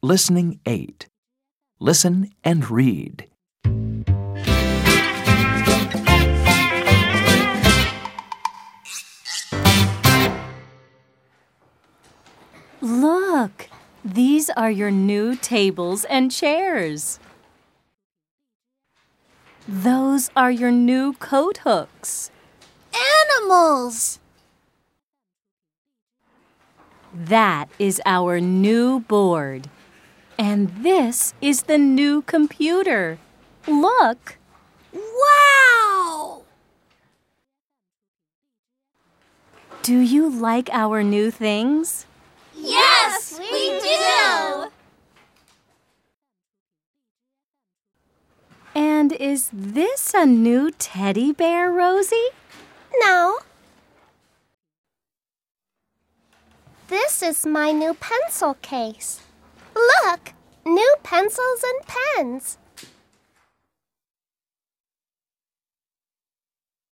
Listening 8. Listen and read. Look, these are your new tables and chairs. Those are your new coat hooks. Animals! That is our new board. And this is the new computer. Look. Wow! Do you like our new things? Yes, we do! And is this a new teddy bear, Rosie? No. This is my new pencil case. Look, new pencils and pens.